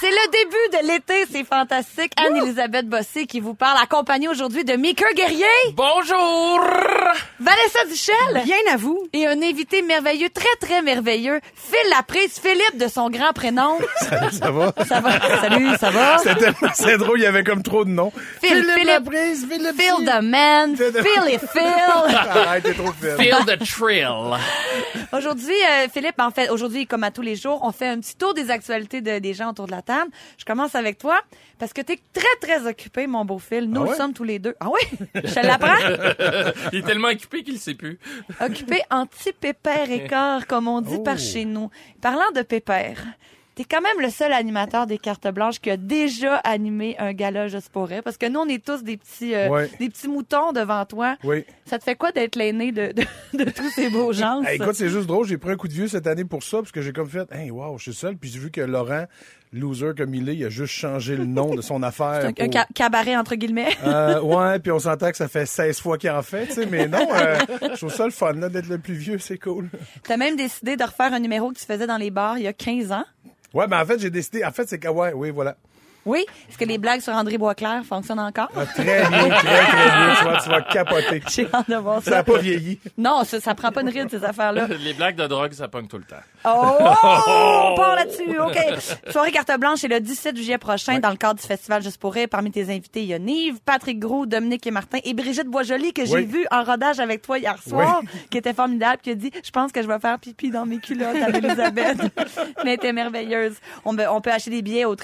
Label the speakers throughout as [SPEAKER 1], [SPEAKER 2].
[SPEAKER 1] C'est le début de l'été, c'est fantastique. Anne-Elisabeth Bossé qui vous parle, accompagnée aujourd'hui de Mika Guerrier,
[SPEAKER 2] Bonjour!
[SPEAKER 1] Vanessa Duchel.
[SPEAKER 3] Bien à vous.
[SPEAKER 1] Et un invité merveilleux, très très merveilleux, Phil Laprise, Philippe de son grand prénom.
[SPEAKER 4] Ça va?
[SPEAKER 1] Ça va? Salut, ça va?
[SPEAKER 4] C'était tellement- C'est drôle, il y avait comme trop de noms.
[SPEAKER 1] Phil, Philippe,
[SPEAKER 4] Laprise, Philippe
[SPEAKER 1] Phil the Man,
[SPEAKER 4] Phil the-
[SPEAKER 1] Phil et Phil.
[SPEAKER 4] Arrête, t'es trop fine.
[SPEAKER 2] Feel the thrill.
[SPEAKER 1] Aujourd'hui, euh, Philippe, en fait, aujourd'hui, comme à tous les jours, on fait un petit tour des actualités de- des gens autour de la table. Je commence avec toi, parce que tu es très, très occupé, mon beau Phil. Nous
[SPEAKER 4] Ah
[SPEAKER 1] le sommes tous les deux. Ah oui? Je te l'apprends?
[SPEAKER 2] Il est tellement occupé qu'il sait plus.
[SPEAKER 1] Occupé anti-pépère écart, comme on dit
[SPEAKER 4] Oh.
[SPEAKER 1] par chez nous. Parlant de pépère, t'es quand même le seul animateur des cartes blanches qui a déjà animé un gala juste pour rire, parce que nous, on est tous des petits, euh,
[SPEAKER 4] Ouais.
[SPEAKER 1] des petits moutons devant toi.
[SPEAKER 4] Oui.
[SPEAKER 1] Ça te fait quoi d'être l'aîné de, de, de tous ces beaux gens?
[SPEAKER 4] Hey, écoute, c'est juste drôle. J'ai pris un coup de vieux cette année pour ça, parce que j'ai comme fait, hey, wow, je suis seul. Puis j'ai vu que Laurent, loser comme il est, il a juste changé le nom de son affaire.
[SPEAKER 1] un, un ca- cabaret, entre guillemets.
[SPEAKER 4] Euh, ouais, puis on s'entend que ça fait 16 fois qu'il en fait, tu sais, mais non, euh, je trouve ça le fun, là, d'être le plus vieux, c'est cool.
[SPEAKER 1] T'as même décidé de refaire un numéro que tu faisais dans les bars il y a 15 ans.
[SPEAKER 4] Ouais, mais en fait, j'ai décidé, en fait, c'est que, ouais, oui, voilà.
[SPEAKER 1] Oui. Est-ce que les blagues sur André Boisclair fonctionnent encore?
[SPEAKER 4] Ah, très bien, très, très bien, tu vas, tu vas capoter.
[SPEAKER 1] J'ai hâte de voir
[SPEAKER 4] Ça
[SPEAKER 1] ça.
[SPEAKER 4] n'a pas vieilli.
[SPEAKER 1] Non, ça, ça prend pas une ride, ces affaires-là.
[SPEAKER 2] Les blagues de drogue, ça pogne tout le temps.
[SPEAKER 1] Oh! On part là-dessus, OK. Soirée carte blanche, c'est le 17 juillet prochain dans le cadre du festival Juste pour rire. Parmi tes invités, il y a Nive, Patrick Gros, Dominique et Martin et Brigitte Boisjoli que j'ai
[SPEAKER 4] Oui.
[SPEAKER 1] vu en rodage avec toi hier soir, qui était formidable, qui a dit « Je pense que je vais faire pipi dans mes culottes à Elisabeth. » Mais elle était merveilleuse. On, peut- on peut acheter des billets au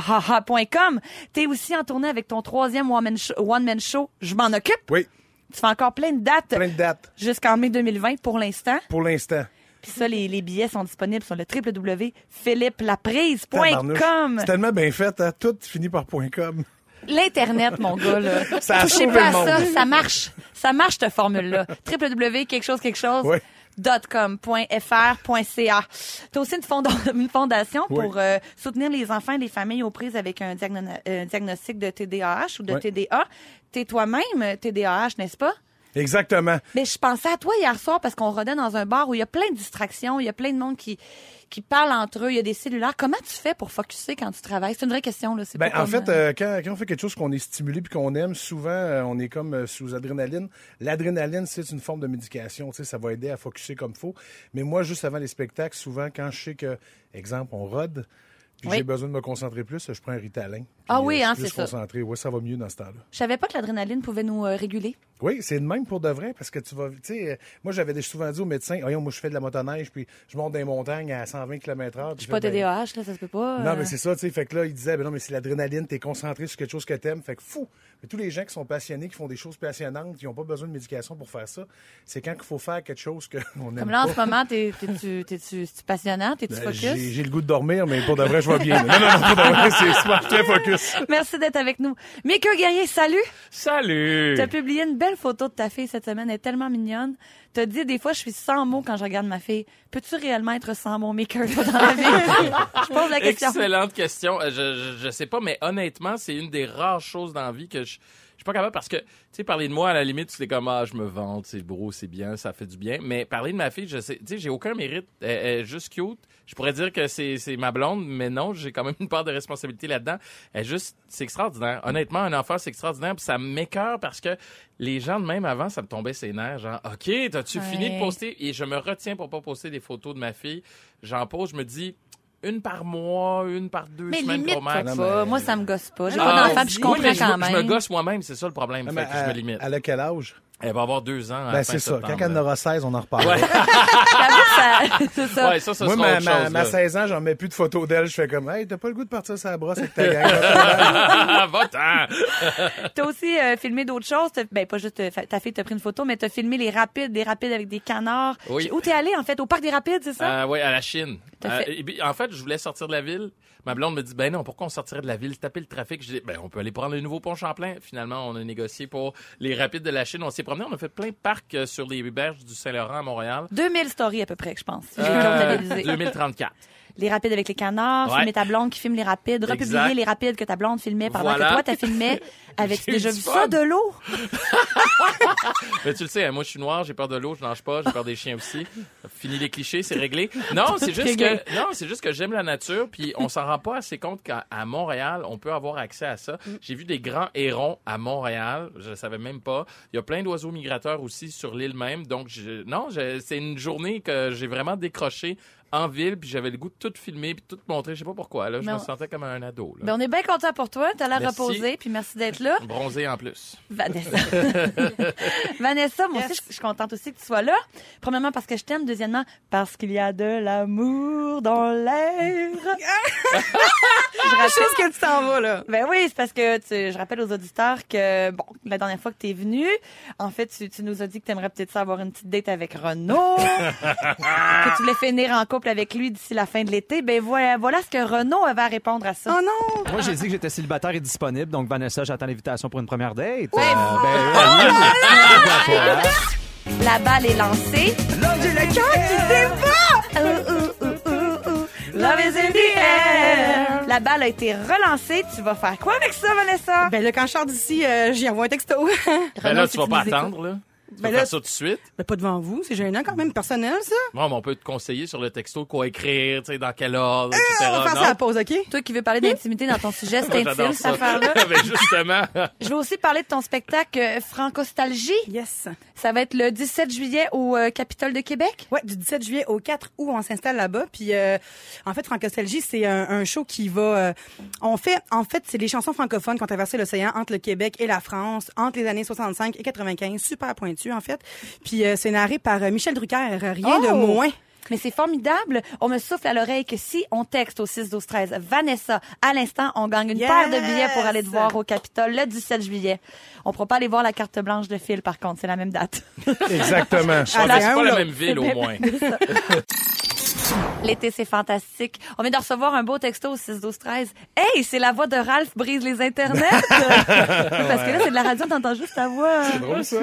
[SPEAKER 1] www.hahaha.com. T'es aussi en tournée avec ton troisième one-man show, Je m'en occupe.
[SPEAKER 4] Oui,
[SPEAKER 1] Tu fais encore plein de dates
[SPEAKER 4] plein de dates,
[SPEAKER 1] jusqu'en mai 2020 pour l'instant.
[SPEAKER 4] pour l'instant.
[SPEAKER 1] Puis ça, les, les billets sont disponibles sur le www.philippelaprise.com.
[SPEAKER 4] C'est tellement bien fait, hein? Tout finit par .com.
[SPEAKER 1] L'Internet, mon gars, là.
[SPEAKER 4] Ça
[SPEAKER 1] Touchez pas à ça, ça marche. Ça marche, cette formule-là. www, quelque chose, quelque chose.
[SPEAKER 4] Oui.
[SPEAKER 1] .com.fr.ca. T'as aussi une, fonda- une fondation
[SPEAKER 4] Oui.
[SPEAKER 1] pour euh, soutenir les enfants et les familles aux prises avec un, diagno- un diagnostic de TDAH ou de
[SPEAKER 4] Oui.
[SPEAKER 1] TDA. T'es toi-même TDAH, n'est-ce pas?
[SPEAKER 4] Exactement.
[SPEAKER 1] Mais je pensais à toi hier soir parce qu'on rodait dans un bar où il y a plein de distractions, il y a plein de monde qui qui parlent entre eux, il y a des cellulaires. Comment tu fais pour focusser quand tu travailles? C'est une vraie question là.
[SPEAKER 4] Ben, en
[SPEAKER 1] comme,
[SPEAKER 4] fait,
[SPEAKER 1] euh,
[SPEAKER 4] euh, quand, quand on fait quelque chose qu'on est stimulé puis qu'on aime, souvent, euh, on est comme euh, sous adrénaline. L'adrénaline, c'est une forme de médication. Tu sais, ça va aider à focuser comme faut. Mais moi, juste avant les spectacles, souvent, quand je sais que, exemple, on rode, puis
[SPEAKER 1] Oui.
[SPEAKER 4] j'ai besoin de me concentrer plus, je prends un Ritalin.
[SPEAKER 1] Ah oui,
[SPEAKER 4] je suis
[SPEAKER 1] hein, c'est ça.
[SPEAKER 4] concentré. Ouais, ça va mieux dans ce temps-là.
[SPEAKER 1] je savais pas que l'adrénaline pouvait nous euh, réguler.
[SPEAKER 4] Oui, c'est de même pour de vrai, parce que tu vas, tu sais, euh, moi j'avais souvent dit au médecin, voyons, moi je fais de la motoneige, puis je monte des montagnes à 120 km h
[SPEAKER 1] Je suis pas TDAH là, ça se peut pas.
[SPEAKER 4] Non,
[SPEAKER 1] euh.
[SPEAKER 4] mais c'est ça, tu sais. Fait que là, il disait, ben non, mais c'est l'adrénaline, t'es concentré sur quelque chose que t'aimes. Fait que fou. Mais tous les gens qui sont passionnés, qui font des choses passionnantes, qui n'ont pas besoin de médication pour faire ça, c'est quand il faut faire quelque chose qu'on aime
[SPEAKER 1] Comme là en
[SPEAKER 4] pas.
[SPEAKER 1] ce moment, t'es t'es-tu passionnant, t'es-tu
[SPEAKER 4] Ben,
[SPEAKER 1] focus?
[SPEAKER 4] J'ai le goût de dormir, mais pour de vrai, je vais bien. Non, non, non, pour de vrai, c'est très focus.
[SPEAKER 1] Merci d'être avec nous. Mika Guerrier, salut.
[SPEAKER 2] Salut!
[SPEAKER 1] Tu as publié une belle photo de ta fille cette semaine, elle est tellement mignonne. Tu as dit des fois je suis sans mots quand je regarde ma fille. Peux-tu réellement être sans mots toi, dans la vie? Je pose la question.
[SPEAKER 2] Excellente question. Euh, Je, je, je sais pas, mais honnêtement, c'est une des rares choses dans la vie que je suis pas capable parce que, tu sais, parler de moi, à la limite, c'est comme, ah, je me vante, c'est beau, c'est bien, ça fait du bien. Mais parler de ma fille, je sais, tu sais, j'ai aucun mérite. Elle, est juste cute. Je pourrais dire que c'est, c'est ma blonde, mais non, j'ai quand même une part de responsabilité là-dedans. Elle est juste, c'est extraordinaire. Honnêtement, un enfant, c'est extraordinaire. Puis ça m'écœure parce que les gens de même avant, ça me tombait ses nerfs. Genre, OK, t'as-tu
[SPEAKER 1] Ouais.
[SPEAKER 2] fini de poster? Et je me retiens pour pas poster des photos de ma fille. J'en pose, je me dis, une par mois, une par deux
[SPEAKER 1] Mais
[SPEAKER 2] semaines
[SPEAKER 1] limite
[SPEAKER 2] gros max.
[SPEAKER 1] pas.
[SPEAKER 4] Non, mais-
[SPEAKER 1] Moi ça me gosse pas. J'ai
[SPEAKER 4] Ah,
[SPEAKER 1] pas d'enfant puis je
[SPEAKER 4] oui,
[SPEAKER 1] comprends
[SPEAKER 2] je,
[SPEAKER 1] quand
[SPEAKER 2] me- je
[SPEAKER 1] même.
[SPEAKER 2] me gosse moi-même, c'est ça le problème.
[SPEAKER 4] Non,
[SPEAKER 2] fait
[SPEAKER 4] mais
[SPEAKER 2] que je me limite.
[SPEAKER 4] elle a quel âge?
[SPEAKER 2] Elle va avoir deux ans. à
[SPEAKER 4] Ben, c'est ça. Quand elle en aura 16, on en reparle.
[SPEAKER 2] Ouais.
[SPEAKER 1] Ça- c'est ça.
[SPEAKER 2] Ouais, ça, ça
[SPEAKER 4] Moi, ma, ma,
[SPEAKER 2] chose,
[SPEAKER 4] ma
[SPEAKER 2] là.
[SPEAKER 4] 16 ans, j'en mets plus de photos d'elle. Je fais comme, hey, t'as pas le goût de partir sur la brosse avec ta gang.
[SPEAKER 2] Va-t'en!
[SPEAKER 1] T'as aussi euh, filmé d'autres choses. Ben, pas juste euh, ta fille t'a pris une photo, mais t'as filmé les rapides, des rapides avec des canards.
[SPEAKER 2] Oui.
[SPEAKER 1] Où t'es allé, en fait? Au parc des rapides, c'est ça?
[SPEAKER 2] Euh, oui, à la Chine. Euh,
[SPEAKER 1] fait-
[SPEAKER 2] en fait, je voulais sortir de la ville. Ma blonde me dit, ben non, pourquoi on sortirait de la ville, taper le trafic? Je dis, ben, on peut aller prendre le nouveau pont Champlain. Finalement, on a négocié pour les rapides de la Chine. On s'est on a fait plein de parcs euh, sur les berges du Saint-Laurent à Montréal.
[SPEAKER 1] 2000 stories à peu près, je pense. si J'ai
[SPEAKER 2] Euh,
[SPEAKER 1] comptabilisé.
[SPEAKER 2] 2034.
[SPEAKER 1] Les rapides avec les canards,
[SPEAKER 2] Ouais.
[SPEAKER 1] filmer ta blonde qui filme les rapides, republier les rapides que ta blonde filmait pendant
[SPEAKER 2] Voilà.
[SPEAKER 1] que toi, t'as filmé.
[SPEAKER 2] J'ai
[SPEAKER 1] déjà vu
[SPEAKER 2] fun.
[SPEAKER 1] ça, de l'eau?
[SPEAKER 2] Mais tu le sais, hein, moi je suis noir, j'ai peur de l'eau, je nage pas, j'ai peur des chiens aussi. Fini les clichés, c'est réglé. Non, c'est juste que non, c'est juste que j'aime la nature, puis on s'en rend pas assez compte qu'à Montréal, on peut avoir accès à ça. J'ai vu des grands hérons à Montréal, je savais même pas. Il y a plein d'oiseaux migrateurs aussi sur l'île même, donc je, non, je- c'est une journée que j'ai vraiment décroché en ville, puis j'avais le goût de tout filmer puis tout montrer, je sais pas pourquoi. Là, je
[SPEAKER 1] Mais
[SPEAKER 2] me
[SPEAKER 1] on-
[SPEAKER 2] sentais comme un ado. Là.
[SPEAKER 1] Ben, on est bien content pour toi. T'as l'air reposé, puis merci d'être là.
[SPEAKER 2] Bronzé en plus.
[SPEAKER 1] Vanessa. Vanessa, moi aussi, je suis contente aussi que tu sois là. Premièrement, parce que je t'aime. Deuxièmement, parce qu'il y a de l'amour dans l'air.
[SPEAKER 5] Je sais ce que tu t'en vas, là.
[SPEAKER 1] Ben oui, c'est parce que tu- je rappelle aux auditeurs que, bon, la dernière fois que tu es venu, en fait, tu, tu nous as dit que tu aimerais peut-être ça avoir une petite date avec Renaud, que tu voulais finir en couple avec lui d'ici la fin de l'été. Ben voilà, voilà ce que Renaud avait à répondre à ça.
[SPEAKER 5] Oh non!
[SPEAKER 3] Moi, j'ai dit que j'étais célibataire et disponible, donc Vanessa, j'attends l'invitation pour une première date.
[SPEAKER 1] Ben,
[SPEAKER 3] Euh, ben, oui.
[SPEAKER 1] La balle est lancée.
[SPEAKER 5] Là, j'ai le cœur qui débat!
[SPEAKER 1] Ouh, ouh, ouh, ouh, ouh. Love is in the air. La balle a été relancée. Tu vas faire quoi avec ça, Vanessa?
[SPEAKER 5] Ben là, quand je sors d'ici, euh, j'y envoie un texto.
[SPEAKER 2] Ben
[SPEAKER 1] Renaud,
[SPEAKER 2] là, tu vas pas attendre, là. Tu
[SPEAKER 5] Ben là-
[SPEAKER 2] faire ça tout de suite?
[SPEAKER 5] ben pas devant vous, c'est gênant quand même, personnel, ça.
[SPEAKER 2] Bon, mais on peut te conseiller sur le texto quoi écrire, tu sais, dans quel ordre, etc.
[SPEAKER 5] Euh, on va faire ça à la pause, OK?
[SPEAKER 1] Toi qui veux parler d'intimité dans ton sujet, c'est intime, cette
[SPEAKER 2] ça.
[SPEAKER 1] affaire-là.
[SPEAKER 2] ben justement.
[SPEAKER 1] Je veux aussi parler de ton spectacle euh, Francostalgie.
[SPEAKER 5] Yes.
[SPEAKER 1] Ça va être le 17 juillet au euh, Capitole de Québec.
[SPEAKER 5] Ouais, du 17 juillet au 4 août, on s'installe là-bas. Puis euh, en fait, Francostalgie, c'est un, un show qui va. euh, on fait, en fait, c'est les chansons francophones qui ont traversé l'océan entre le Québec et la France entre les années 65 et 95, super pointu en fait. Puis euh, c'est narré par euh, Michel Drucker, rien de
[SPEAKER 1] Oh!
[SPEAKER 5] moins.
[SPEAKER 1] Mais c'est formidable. On me souffle à l'oreille que si on texte au 6 12 13 Vanessa, à l'instant, on gagne une
[SPEAKER 5] Yes!
[SPEAKER 1] paire de billets pour aller te voir au Capitole le 17 juillet. On pourra pas aller voir la carte blanche de fil, par contre. C'est la même date.
[SPEAKER 4] Exactement.
[SPEAKER 5] Ah,
[SPEAKER 2] c'est pas la même ville, au moins.
[SPEAKER 1] L'été, c'est fantastique. On vient de recevoir un beau texto au 6 12 13 Hey, c'est la voix de Ralph brise les internets. Parce que là, c'est de la radio, t'entends juste ta voix. C'est
[SPEAKER 4] drôle, ça.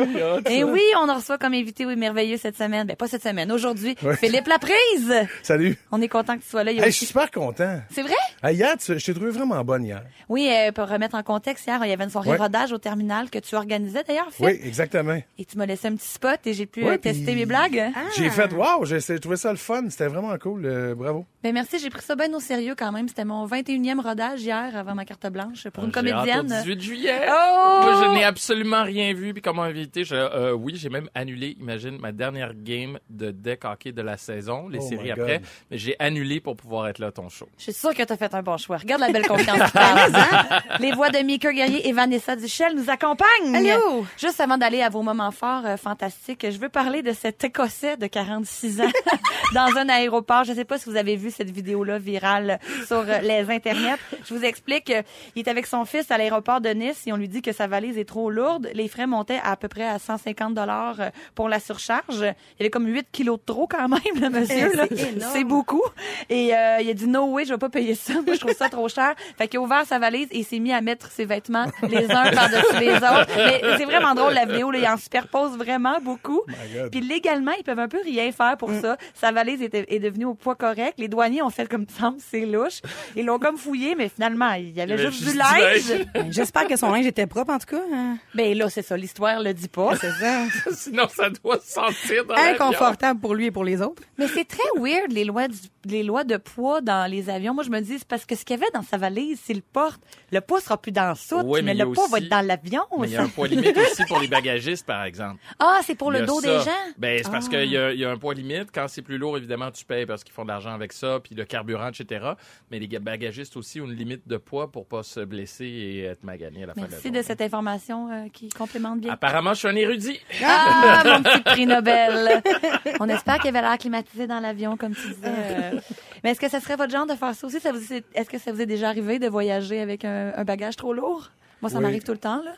[SPEAKER 1] Et oui, on en reçoit comme invité, oui, merveilleux cette semaine. Ben, pas cette semaine, aujourd'hui. Philippe Laprise.
[SPEAKER 4] Salut.
[SPEAKER 1] On est content que tu sois là.
[SPEAKER 4] Je suis super content.
[SPEAKER 1] C'est vrai?
[SPEAKER 4] Hey, hier, tu- je t'ai trouvé vraiment bonne hier.
[SPEAKER 1] Oui, euh, pour remettre en contexte, hier, il y avait une soirée
[SPEAKER 4] Ouais.
[SPEAKER 1] rodage au terminal que tu organisais d'ailleurs, Phil.
[SPEAKER 4] Oui, exactement.
[SPEAKER 1] Et tu m'as laissé un petit spot et j'ai pu
[SPEAKER 4] Ouais,
[SPEAKER 1] euh, tester
[SPEAKER 4] puis-
[SPEAKER 1] mes blagues.
[SPEAKER 4] J'ai fait, wow, j'ai j'ai trouvé ça le fun. C'était vraiment cool. euh, bravo.
[SPEAKER 1] Ben merci, j'ai pris ça bien au sérieux quand même. C'était mon 21e rodage hier avant ma carte blanche pour une
[SPEAKER 2] Ah, J'ai hâte au
[SPEAKER 1] comédienne.
[SPEAKER 2] 18 juillet.
[SPEAKER 1] Oh!
[SPEAKER 2] Moi, je n'ai absolument rien vu. Puis comme invité, je, euh, oui, j'ai même annulé, imagine, ma dernière game de deck hockey de la saison, les
[SPEAKER 4] Oh
[SPEAKER 2] séries après. Mais j'ai annulé pour pouvoir être là à ton show.
[SPEAKER 1] Je suis sûre que tu as fait un bon choix. Regarde la belle confiance qui parle. Les voix de Mika Guerrier et Vanessa Duchel nous accompagnent.
[SPEAKER 5] Allô?
[SPEAKER 1] Juste avant d'aller à vos moments forts euh, fantastiques, je veux parler de cet Écossais de 46 ans dans un aéroport. Je sais pas si vous avez vu cette vidéo-là virale sur euh, les internets. Je vous explique. Il est avec son fils à l'aéroport de Nice et on lui dit que sa valise est trop lourde. Les frais montaient à, peu près à 150 dollars euh, pour la surcharge. Il y avait comme 8 kilos de trop quand même, le monsieur.
[SPEAKER 5] Eh, c'est
[SPEAKER 1] beaucoup. Et euh, il a dit no way, je vais pas payer ça. Moi, je trouve ça trop cher. Fait qu'il a ouvert sa valise et s'est mis à mettre ses vêtements les uns par-dessus les autres. Mais c'est vraiment drôle la vidéo. Là, il en superpose vraiment beaucoup.
[SPEAKER 4] God.
[SPEAKER 1] Puis légalement, ils peuvent un peu rien faire pour ça. Sa valise était, est devenue au poids correct. Les douaniers ont fait comme semble, c'est louche. Ils l'ont comme fouillé, mais finalement, il y avait
[SPEAKER 2] Il
[SPEAKER 1] juste, du linge.
[SPEAKER 5] Ben, J'espère que son linge était propre, en tout cas. hein.
[SPEAKER 1] Ben là, c'est ça. L'histoire le dit pas.
[SPEAKER 5] C'est ça.
[SPEAKER 2] Sinon, ça doit se sentir dans l'avion.
[SPEAKER 5] Inconfortable pour lui et pour les autres.
[SPEAKER 1] Mais c'est très weird, les lois, du- les lois de poids dans les avions. Moi, je me dis, c'est parce que ce qu'il y avait dans sa valise, s'il le porte, le poids sera plus dans la soute,
[SPEAKER 2] Oui, mais
[SPEAKER 1] le poids va
[SPEAKER 2] aussi-
[SPEAKER 1] être dans l'avion.
[SPEAKER 2] Mais il y a un poids limite aussi pour les bagagistes, par exemple.
[SPEAKER 1] Ah, c'est pour le dos
[SPEAKER 2] ça.
[SPEAKER 1] des gens?
[SPEAKER 2] Ben, c'est parce
[SPEAKER 1] Ah.
[SPEAKER 2] qu'il y y a un poids limite. Quand c'est plus lourd, évidemment, tu payes. Paye parce qu'ils font de l'argent avec ça, puis le carburant, etc. Mais les ga- bagagistes aussi ont une limite de poids pour pas se blesser et être magané à la fin de la
[SPEAKER 1] Merci de cette information euh, qui complémente bien.
[SPEAKER 2] Apparemment, je suis un érudit.
[SPEAKER 1] Ah, mon petit prix Nobel. On espère qu'il avait l'air climatisé dans l'avion, comme tu disais. euh. Mais est-ce que ça serait votre genre de faire ça aussi? Ça vous- Est-ce que ça vous est déjà arrivé de voyager avec un, un bagage trop lourd? Moi, ça
[SPEAKER 4] Oui.
[SPEAKER 1] m'arrive tout le temps, là.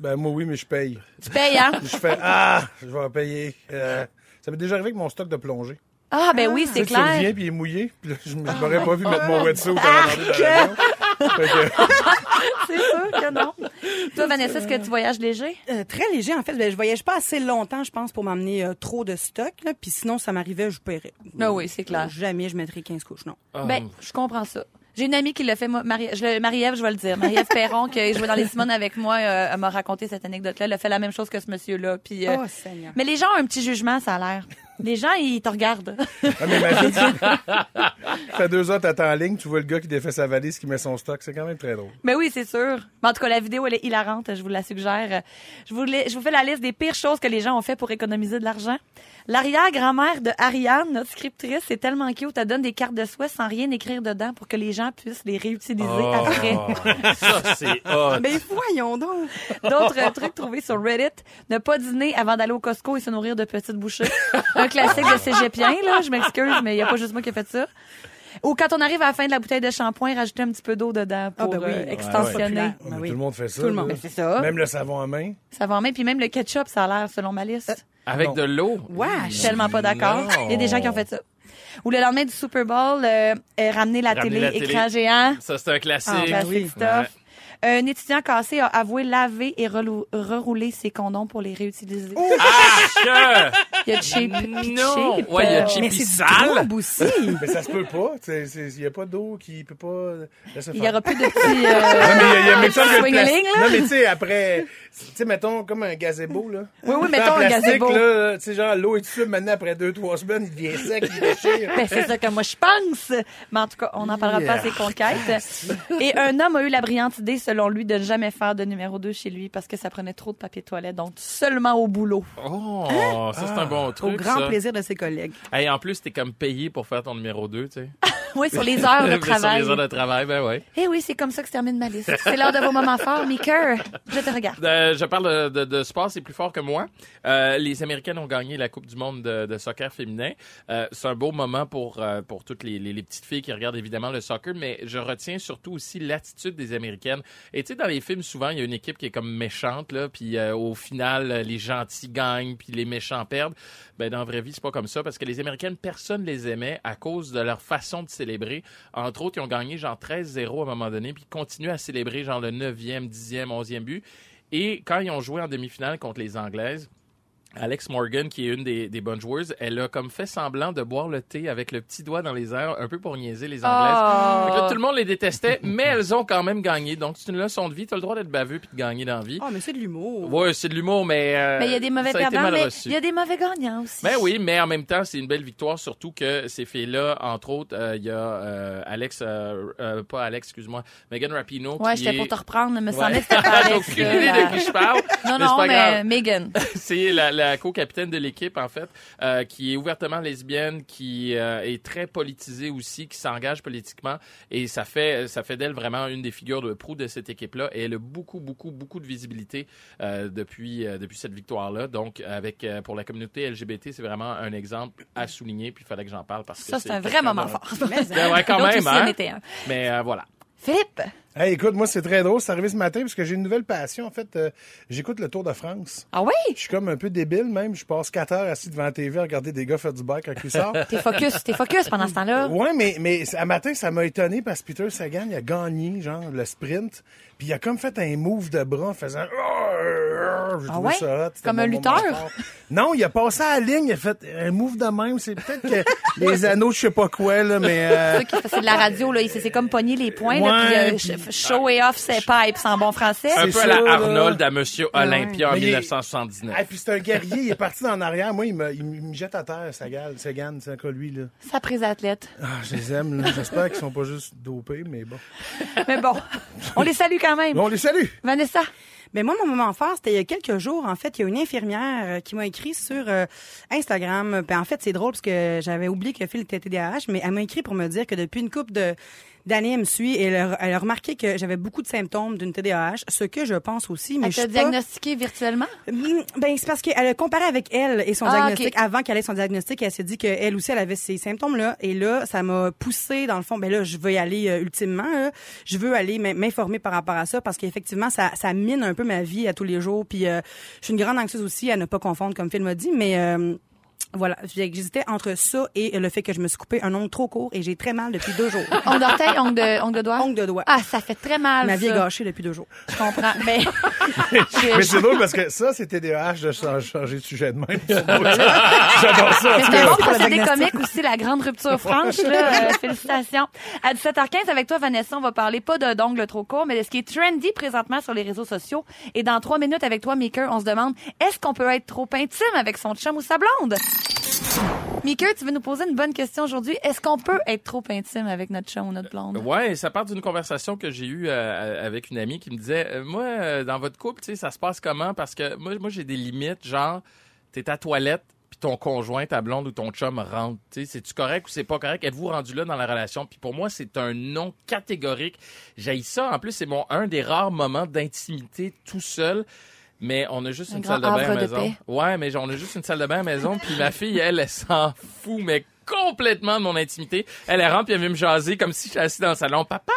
[SPEAKER 4] Ben, moi, oui, mais je paye.
[SPEAKER 1] Tu payes, hein?
[SPEAKER 4] Je fais Ah, je vais en payer. Euh, ça m'est déjà arrivé avec mon stock de plongée.
[SPEAKER 1] Ah, ben oui,
[SPEAKER 4] Tu
[SPEAKER 1] c'est
[SPEAKER 4] sais, tu reviens
[SPEAKER 1] clair.
[SPEAKER 4] puis il est mouillé. Puis là, je je m'aurais pas vu mettre mon wetsuit avant d'entrer dans que-
[SPEAKER 1] C'est sûr que non. Toi, Vanessa, est-ce que tu voyages léger?
[SPEAKER 5] Euh, très léger, en fait. Ben, je voyage pas assez longtemps, je pense, pour m'amener euh, trop de stock. Là. Puis sinon, ça m'arrivait, je paierais.
[SPEAKER 1] Ah oui, c'est clair.
[SPEAKER 5] Jamais je mettrais 15 couches, non.
[SPEAKER 2] Ah,
[SPEAKER 1] Ben, je comprends ça. J'ai une amie qui l'a fait, moi, Marie, je Marie-Ève, je vais le dire. Marie-Ève Perron, qui joué dans les Simones avec moi, euh, elle m'a raconté cette anecdote-là. Elle a fait la même chose que ce monsieur-là. Puis, euh,
[SPEAKER 5] Oh, Seigneur.
[SPEAKER 1] mais les gens ont un petit jugement, ça a l'air. Les gens, ils te regardent.
[SPEAKER 4] Ah, mais imagine, ça fait deux heures, t'attends en ligne, tu vois le gars qui défait sa valise, qui met son stock. C'est quand même très drôle.
[SPEAKER 1] Mais oui, c'est sûr. Mais en tout cas, la vidéo, elle est hilarante. Je vous la suggère. Je vous, la- je vous fais la liste des pires choses que les gens ont fait pour économiser de l'argent. L'arrière-grand-mère de Ariane, notre scriptrice, c'est tellement cute. Elle donne des cartes de soie sans rien écrire dedans pour que les gens puissent les réutiliser
[SPEAKER 2] Oh,
[SPEAKER 1] après.
[SPEAKER 2] ça, c'est hot.
[SPEAKER 5] Ben voyons donc.
[SPEAKER 1] D'autres trucs trouvés sur Reddit. Ne pas dîner avant d'aller au Costco et se nourrir de petites bouchées. Un classique de cégepien, là. Je m'excuse, mais il n'y a pas juste moi qui ai fait ça. Ou quand on arrive à la fin de la bouteille de shampoing, rajouter un petit peu d'eau dedans pour
[SPEAKER 5] Ah, ben oui.
[SPEAKER 1] euh,
[SPEAKER 5] Ouais,
[SPEAKER 1] extensionner.
[SPEAKER 5] ouais.
[SPEAKER 4] Mais
[SPEAKER 5] Ben oui.
[SPEAKER 4] Tout le monde fait ça.
[SPEAKER 5] Tout le monde. Ben, c'est ça.
[SPEAKER 4] Même le savon à main.
[SPEAKER 1] Va en main. Puis même le ketchup, ça a l'air, selon ma liste.
[SPEAKER 2] Avec
[SPEAKER 4] Non.
[SPEAKER 2] de l'eau?
[SPEAKER 1] Je suis tellement pas d'accord. Il y a des gens qui ont fait ça. Ou le lendemain du Super Bowl, euh, euh, ramener la
[SPEAKER 2] Ramener
[SPEAKER 1] télé,
[SPEAKER 2] la télé.
[SPEAKER 1] écran géant.
[SPEAKER 2] Ça, c'est un classique.
[SPEAKER 5] Ah,
[SPEAKER 1] Classic
[SPEAKER 5] oui.
[SPEAKER 2] Ouais.
[SPEAKER 1] Un étudiant cassé a avoué laver et relou- rerouler ses condoms pour les réutiliser.
[SPEAKER 2] Que-
[SPEAKER 1] Il y a cheap puis
[SPEAKER 2] Non.
[SPEAKER 1] cheap.
[SPEAKER 2] Ouais, il y a
[SPEAKER 1] Euh,
[SPEAKER 2] cheap
[SPEAKER 5] Mais c'est
[SPEAKER 2] sale.
[SPEAKER 5] aussi.
[SPEAKER 4] Mais ça se peut pas. Il n'y a pas d'eau qui peut pas laisser
[SPEAKER 1] Il
[SPEAKER 4] faire.
[SPEAKER 1] y aura plus de petits.
[SPEAKER 4] Non, mais il y a,
[SPEAKER 1] Euh...
[SPEAKER 4] il y a mais ça, que le
[SPEAKER 1] Swingeling,
[SPEAKER 4] plastique-
[SPEAKER 1] là.
[SPEAKER 4] Non, mais tu sais, après, tu sais, mettons, comme un gazebo, là.
[SPEAKER 1] Oui, oui, mettons un
[SPEAKER 4] plastique,
[SPEAKER 1] gazebo.
[SPEAKER 4] là, Tu sais, genre, l'eau est dessus, maintenant, après deux, trois semaines, il devient sec, il déchire.
[SPEAKER 1] Ben, c'est ça que moi je pense. Mais en tout cas, on n'en parlera pas à ses conquêtes. Et un homme a eu la brillante idée, selon lui, de ne jamais faire de numéro 2 chez lui parce que ça prenait trop de papier de toilette, donc seulement au boulot.
[SPEAKER 2] Oh, ça, c'est un bon
[SPEAKER 5] Au
[SPEAKER 2] truc.
[SPEAKER 5] grand
[SPEAKER 2] ça.
[SPEAKER 5] plaisir de ses collègues.
[SPEAKER 2] Hey, en plus, t'es comme payé pour faire ton numéro 2, tu sais.
[SPEAKER 1] Oui, sur les heures de
[SPEAKER 2] Sur
[SPEAKER 1] travail.
[SPEAKER 2] les heures de travail, ben ouais.
[SPEAKER 1] Eh oui, c'est comme ça que se termine ma liste. C'est l'heure de vos moments forts, cœurs. Je te regarde.
[SPEAKER 2] Euh, je parle de, sport, c'est plus fort que moi. Euh, les Américaines ont gagné la Coupe du monde de, de soccer féminin. Euh, c'est un beau moment pour pour toutes les, les, les petites filles qui regardent évidemment le soccer, mais je retiens surtout aussi l'attitude des Américaines. Et tu sais, dans les films, souvent, il y a une équipe qui est comme méchante, là, puis au final, les gentils gagnent, puis les méchants perdent. Ben, dans la vraie vie, c'est pas comme ça, parce que les Américaines, personne les aimait à cause de leur façon de Entre autres, ils ont gagné genre 13-0 à un moment donné, puis ils continuent à célébrer genre le 9e, 10e, 11e but. Et quand ils ont joué en demi-finale contre les Anglaises, Alex Morgan, qui est une des, des bonnes joueuses, elle a comme fait semblant de boire le thé avec le petit doigt dans les airs, un peu pour niaiser les Anglaises.
[SPEAKER 1] Oh.
[SPEAKER 2] Là, tout le monde les détestait, mais elles ont quand même gagné. Donc, c'est une leçon de vie. Tu as le droit d'être baveux puis de gagner dans la vie.
[SPEAKER 5] Oh, mais c'est de l'humour.
[SPEAKER 2] Ouais, c'est de l'humour, mais... euh,
[SPEAKER 1] Mais il y a des mauvais
[SPEAKER 2] ça a été
[SPEAKER 1] perdants,
[SPEAKER 2] mal
[SPEAKER 1] mais
[SPEAKER 2] reçu.
[SPEAKER 1] il y a des mauvais gagnants aussi.
[SPEAKER 2] Ben oui, mais en même temps, c'est une belle victoire, surtout que ces filles-là, entre autres, euh, il y a euh, Alex, euh, euh, pas Alex, excuse-moi, Megan Rapinoe.
[SPEAKER 1] Ouais, j'étais
[SPEAKER 2] est...
[SPEAKER 1] pour te reprendre, me
[SPEAKER 2] Ouais.
[SPEAKER 1] semblait que c'était pas
[SPEAKER 2] J'ai
[SPEAKER 1] Alex.
[SPEAKER 2] aucune idée de qui je parle.
[SPEAKER 1] Non,
[SPEAKER 2] mais
[SPEAKER 1] non, mais. Megan.
[SPEAKER 2] c'est la, la co-capitaine de l'équipe, en fait, euh, qui est ouvertement lesbienne, qui euh, est très politisée aussi, qui s'engage politiquement. Et ça fait, ça fait d'elle vraiment une des figures de proue de cette équipe-là. Et elle a beaucoup, beaucoup, beaucoup de visibilité euh, depuis, depuis cette victoire-là. Donc, avec pour la communauté LGBT, c'est vraiment un exemple à souligner. Puis il fallait que j'en parle parce que
[SPEAKER 1] Ça, c'est un vrai moment fort.
[SPEAKER 2] Ben ouais, quand même, hein? Mais voilà.
[SPEAKER 1] Philippe,
[SPEAKER 4] Hey, écoute, moi, c'est très drôle. C'est arrivé ce matin parce que j'ai une nouvelle passion. En fait, euh, j'écoute le Tour de France.
[SPEAKER 1] ah oui?
[SPEAKER 4] Je suis comme un peu débile, même. Je passe 4 heures assis devant la TV à regarder des gars faire du bike quand ils sortent.
[SPEAKER 1] T'es focus, t'es focus pendant ce temps-là.
[SPEAKER 4] Ouais, mais, mais à matin, ça m'a étonné parce que Peter Sagan, il a gagné, genre, le sprint. Puis il a comme fait un move de bras en faisant. J'ai
[SPEAKER 1] Ah
[SPEAKER 4] trouvé
[SPEAKER 1] ouais?
[SPEAKER 4] ça hot. C'était
[SPEAKER 1] Comme un lutteur?
[SPEAKER 4] Non, il a passé à la ligne, il a fait un move de même. C'est peut-être que les anneaux, je sais pas quoi, là, mais. euh,
[SPEAKER 1] C'est de la radio, là. Il s'est c'est comme pogner les points, là, puis euh, show et off ses pipes en bon français.
[SPEAKER 2] Un peu à la
[SPEAKER 4] là.
[SPEAKER 2] Arnold, à Monsieur Olympia en
[SPEAKER 4] Mais il est-
[SPEAKER 2] 1979.
[SPEAKER 4] Ah, puis c'est un guerrier, il est parti en arrière. Moi, il me, il me jette à terre, Sagan, Sagan, c'est quoi lui, là.
[SPEAKER 1] Ça prise athlète.
[SPEAKER 4] Ah, je les aime, là. J'espère qu'ils sont pas juste dopés, mais bon.
[SPEAKER 1] Mais bon, on les salue quand même.
[SPEAKER 4] Bon, on les salue!
[SPEAKER 5] Vanessa? Mais moi, mon moment fort, c'était il y a quelques jours, en fait, il y a une infirmière euh, qui m'a écrit sur euh, Instagram. Ben, en fait, c'est drôle parce que j'avais oublié que Phil était TDAH, mais elle m'a écrit pour me dire que depuis une couple de elle me suit et elle a, elle a remarqué que j'avais beaucoup de symptômes d'une TDAH, ce que je pense aussi, mais
[SPEAKER 1] Elle
[SPEAKER 5] je
[SPEAKER 1] t'a
[SPEAKER 5] suis pas...
[SPEAKER 1] diagnostiqué virtuellement?
[SPEAKER 5] Mm, Ben, c'est parce qu'elle a comparé avec elle et son
[SPEAKER 1] Ah,
[SPEAKER 5] diagnostic avant qu'elle ait son diagnostic. Elle s'est dit qu'elle aussi, elle avait ces symptômes-là. Et là, ça m'a poussé dans le fond. Ben là, je veux y aller euh, ultimement. là. Je veux aller m'informer par rapport à ça parce qu'effectivement, ça, ça mine un peu ma vie à tous les jours. Puis, euh, je suis une grande anxieuse aussi à ne pas confondre, comme Phil m'a dit. Mais euh, voilà, j'hésitais entre ça et le fait que je me suis coupé un ongle trop court et j'ai très mal depuis deux jours.
[SPEAKER 1] Ongle d'orteil, ongle de, ongle de doigt?
[SPEAKER 5] ongle de doigt.
[SPEAKER 1] Ah, ça fait très mal,
[SPEAKER 5] Ma vie est gâchée depuis deux jours.
[SPEAKER 1] Je comprends. Mais,
[SPEAKER 4] Mais c'est drôle parce que ça, c'était des TDAH de changer, de sujet de même. J'adore ça.
[SPEAKER 1] c'est un bon procédé comique aussi, la grande rupture franche. Là, Euh, félicitations. À 17h15, avec toi, Vanessa, on va parler pas d'ongles trop courts, mais de ce qui est trendy présentement sur les réseaux sociaux. Et dans trois minutes, avec toi, Maker, on se demande, est-ce qu'on peut être trop intime avec son chum ou sa blonde? Maker, tu veux nous poser une bonne question aujourd'hui? Est-ce qu'on peut être trop intime avec notre chum ou notre blonde?
[SPEAKER 2] Ouais, ça part d'une conversation que j'ai eue euh, avec une amie qui me disait euh, moi euh, dans votre couple, tu sais, ça se passe comment? Parce que moi moi j'ai des limites genre t'es à toilette puis ton conjoint, ta blonde ou ton chum rentre, tu sais, c'est tu correct ou c'est pas correct? Êtes-vous rendu là dans la relation? Puis pour moi, c'est un non catégorique. J'ai ça en plus, c'est mon un des rares moments d'intimité tout seul. Mais on a juste
[SPEAKER 1] Un
[SPEAKER 2] une salle de bain à maison. Ouais, mais on a juste une salle de bain à la maison. Puis ma fille, elle, elle s'en fout, mais complètement de mon intimité. Elle, elle rentre puis elle vient me jaser comme si j'étais assis dans le salon. Papa,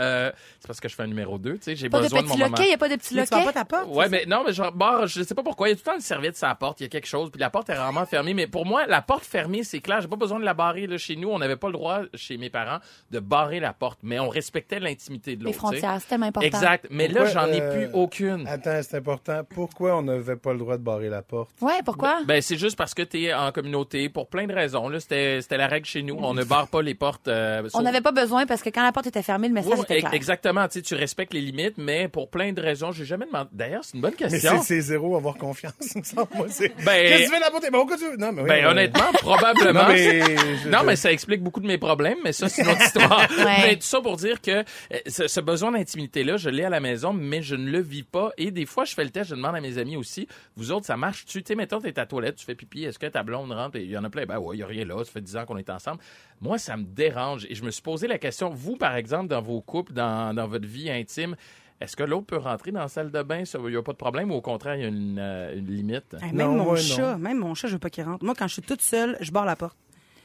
[SPEAKER 2] euh, c'est parce que je fais un numéro 2, tu sais, j'ai
[SPEAKER 1] Pas de
[SPEAKER 2] besoin de,
[SPEAKER 1] petit
[SPEAKER 2] mon moment.
[SPEAKER 1] loquet, il n'y a pas de petit
[SPEAKER 5] Mais tu
[SPEAKER 1] loquet?
[SPEAKER 5] pas ta porte?
[SPEAKER 2] Ouais, mais non, mais genre, barre, je sais pas pourquoi. Il y a tout le temps une serviette sur la porte. Il y a quelque chose. Puis la porte est rarement fermée. Mais pour moi, la porte fermée, c'est clair. J'ai pas besoin de la barrer. Là, chez nous, on n'avait pas le droit, chez mes parents, de barrer la porte. Mais on respectait l'intimité de
[SPEAKER 1] Les
[SPEAKER 2] l'autre. tu sais.
[SPEAKER 1] frontières, c'est tellement important.
[SPEAKER 2] Exact. Mais là, j'en ai
[SPEAKER 4] euh,
[SPEAKER 2] plus aucune.
[SPEAKER 4] Attends, c'est important. Pourquoi on n'avait pas le droit de barrer la porte?
[SPEAKER 1] Ouais, pourquoi?
[SPEAKER 2] Ben, c'est juste parce que t'es en communauté pour plein de raisons. Là, c'était, c'était la règle chez nous. On ne barre pas les portes. euh,
[SPEAKER 1] On n'avait pas besoin parce que quand la porte était fermée, le message
[SPEAKER 2] Oui,
[SPEAKER 1] était
[SPEAKER 2] e-
[SPEAKER 1] clair.
[SPEAKER 2] Exactement. Tu sais, tu respectes les limites, mais pour plein de raisons, j'ai jamais demandé. D'ailleurs, c'est une bonne
[SPEAKER 4] Mais
[SPEAKER 2] question.
[SPEAKER 4] c'est c'est zéro avoir confiance, il me semble. Moi, c'est.
[SPEAKER 2] Ben-
[SPEAKER 4] Qu'est-ce que tu fais la porte? Ben, pourquoi tu veux? Non, mais oui,
[SPEAKER 2] Ben,
[SPEAKER 4] euh,
[SPEAKER 2] honnêtement, probablement.
[SPEAKER 4] Non, mais. je-
[SPEAKER 2] Non, mais ça explique beaucoup de mes problèmes, mais ça, c'est une autre histoire.
[SPEAKER 1] Ouais.
[SPEAKER 2] Mais tout ça pour dire que euh, ce, ce besoin d'intimité-là, je l'ai à la maison, mais je ne le vis pas. Et des fois, je fais le test, je demande à mes amis aussi, vous autres, ça marche? Tu sais, mettons, t'es à la toilette, tu fais pipi, est-ce que ta blonde rentre? Et il y en a plein, ben ouais, il y a rien là, ça fait 10 ans qu'on est ensemble. Moi, ça me dérange. Et je me suis posé la question, vous, par exemple, dans vos couples, dans, dans votre vie intime, est-ce que l'autre peut rentrer dans la salle de bain? Il n'y a pas de problème ou au contraire, il y a une, euh, une limite?
[SPEAKER 5] Hey, même
[SPEAKER 4] Non,
[SPEAKER 5] mon chat, même mon chat, je veux pas qu'il rentre. Moi, quand je suis toute seule, je barre la porte.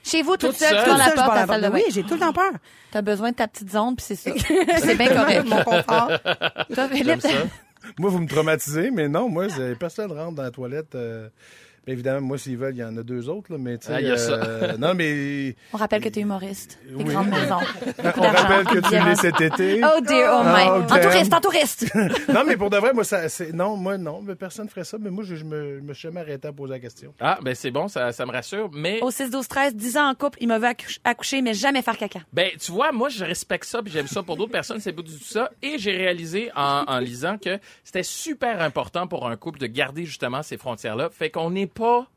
[SPEAKER 1] Chez vous, toute
[SPEAKER 2] Toute
[SPEAKER 1] seule, tu la
[SPEAKER 5] seule,
[SPEAKER 1] porte
[SPEAKER 5] la
[SPEAKER 1] salle de
[SPEAKER 5] porte.
[SPEAKER 1] bain.
[SPEAKER 5] Oui, j'ai tout le temps peur.
[SPEAKER 1] T'as besoin de ta petite zone, puis c'est ça. C'est bien correct.
[SPEAKER 5] Mon confort.
[SPEAKER 2] J'aime ça.
[SPEAKER 4] Moi, vous me traumatisez, mais non, moi, personne rentre dans la toilette. euh, bien évidemment, moi, s'ils veulent, il y en a deux autres, là, mais tu sais.
[SPEAKER 2] Ah, il y a ça.
[SPEAKER 4] euh, non, mais.
[SPEAKER 1] on rappelle que t'es humoriste. Des
[SPEAKER 4] Oui.
[SPEAKER 1] grandes maisons.
[SPEAKER 4] On rappelle que tu l'es cet été.
[SPEAKER 1] Oh dear, oh my.
[SPEAKER 4] Oh,
[SPEAKER 1] en touriste, en touriste.
[SPEAKER 4] non, mais pour de vrai, moi, ça, c'est, non, moi, non, mais personne ferait ça, mais moi, je, je me, je me suis jamais arrêté à poser la question.
[SPEAKER 2] Ah, ben c'est bon, ça, ça me rassure. Mais
[SPEAKER 1] Au 6, 12, 13, 10 ans en couple, il me veut accoucher, accoucher, mais jamais faire caca.
[SPEAKER 2] Ben, tu vois, moi, je respecte ça, puis j'aime ça. Pour d'autres personnes, c'est pas du tout ça. Et j'ai réalisé en, en lisant que c'était super important pour un couple de garder justement ces frontières-là. Fait qu'on n'est pas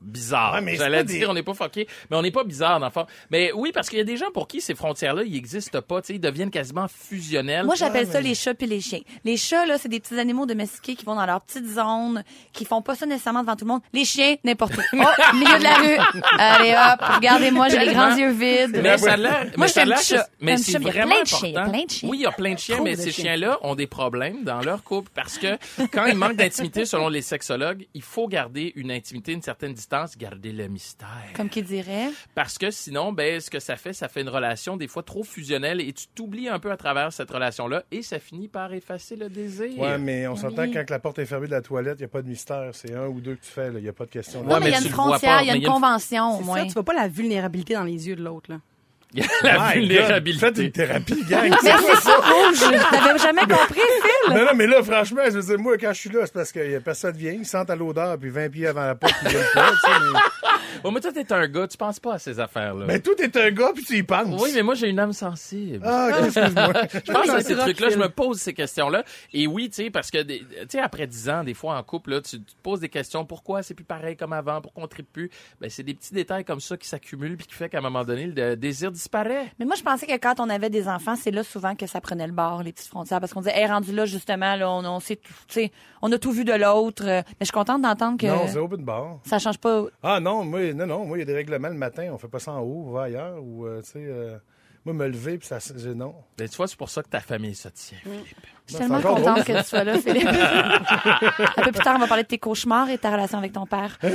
[SPEAKER 2] bizarre.
[SPEAKER 4] Ouais, mais c'est
[SPEAKER 2] J'allais dire
[SPEAKER 4] des-
[SPEAKER 2] on n'est pas fucké, mais on n'est pas bizarre dans le fond. Mais oui, parce qu'il y a des gens pour qui ces frontières-là, ils n'existent pas, tu sais, ils deviennent quasiment fusionnels.
[SPEAKER 1] Moi, j'appelle
[SPEAKER 4] Ouais,
[SPEAKER 1] ça
[SPEAKER 4] mais-
[SPEAKER 1] les chats puis les chiens. Les chats, là, c'est des petits animaux domestiqués qui vont dans leur petite zone, qui font pas ça nécessairement devant tout le monde. Les chiens, n'importe où. Oh, milieu de la rue. Allez hop, regardez-moi, j'ai les grands yeux vides.
[SPEAKER 2] Mais ça
[SPEAKER 1] Moi,
[SPEAKER 2] mais
[SPEAKER 1] je fais un petit chat.
[SPEAKER 2] mais c'est vraiment
[SPEAKER 1] plein de chiens,
[SPEAKER 2] important.
[SPEAKER 1] plein de chiens.
[SPEAKER 2] Oui, il y a plein de chiens,
[SPEAKER 5] Trop
[SPEAKER 2] mais
[SPEAKER 5] de
[SPEAKER 2] ces
[SPEAKER 5] chiens.
[SPEAKER 2] chiens-là ont des problèmes dans leur couple parce que quand il manque d'intimité, selon les sexologues, il faut garder une intimité, une certaine distance, garder le mystère.
[SPEAKER 1] Comme qui dirait?
[SPEAKER 2] Parce que sinon, ben, ce que ça fait, ça fait une relation des fois trop fusionnelle et tu t'oublies un peu à travers cette relation-là et ça finit par effacer le désir.
[SPEAKER 4] Ouais, mais on s'entend
[SPEAKER 1] Oui.
[SPEAKER 4] que quand la porte est fermée de la toilette, il n'y a pas de mystère. C'est un ou deux que tu fais, il n'y a pas de question.
[SPEAKER 2] Ouais,
[SPEAKER 1] Non, mais il y a une
[SPEAKER 2] tu le vois
[SPEAKER 1] frontière,
[SPEAKER 2] pas,
[SPEAKER 1] il y a une convention, au
[SPEAKER 5] C'est
[SPEAKER 1] moins.
[SPEAKER 5] ça, tu vois pas la vulnérabilité dans les yeux de l'autre, là.
[SPEAKER 2] la
[SPEAKER 4] My God,
[SPEAKER 2] vulnérabilité.
[SPEAKER 4] Faites une thérapie, gang.
[SPEAKER 1] Mais c'est ça, rouge. T'avais jamais compris, Phil?
[SPEAKER 4] Non, non, mais là, franchement, je veux dire, moi, quand je suis là, c'est parce qu'il y a personne qui vient, ils sentent à l'odeur, puis 20 pieds avant la porte, ils viennent pas, tu sais, mais...
[SPEAKER 2] Bon, mais toi, t'es un gars, tu penses pas à ces affaires-là.
[SPEAKER 4] Mais tout est un gars, puis tu y penses.
[SPEAKER 2] Oui, mais moi, j'ai une âme sensible.
[SPEAKER 4] Ah, excuse-moi.
[SPEAKER 2] Je pense à ces trucs-là, je me pose ces questions-là. Et oui, tu sais, parce que, tu sais, après 10 ans, des fois, en couple, là, tu, tu te poses des questions. Pourquoi c'est plus pareil comme avant? Pourquoi on tripe plus? Ben, c'est des petits détails comme ça qui s'accumulent puis qui fait qu'à un moment donné, le désir disparaît.
[SPEAKER 1] Mais moi, je pensais que quand on avait des enfants, c'est là souvent que ça prenait le bord, les petites frontières, parce qu'on disait, hey, rendu là, juste justement, là, on, on, sait tout, on a tout vu de l'autre. euh, mais je suis contente d'entendre que
[SPEAKER 4] Non, c'est open bar.
[SPEAKER 1] ça change pas.
[SPEAKER 4] Ah non, moi, non, non, moi, il y a des règlements le matin, on fait pas ça en haut, on va ailleurs, ou, euh, tu sais, euh, moi, me lever, puis ça, j'ai- non.
[SPEAKER 2] Ben, tu vois, c'est pour ça que ta famille se tient, Philippe.
[SPEAKER 1] Je suis tellement contente que tu sois là, Philippe. Un peu plus tard, on va parler de tes cauchemars et ta relation avec ton père.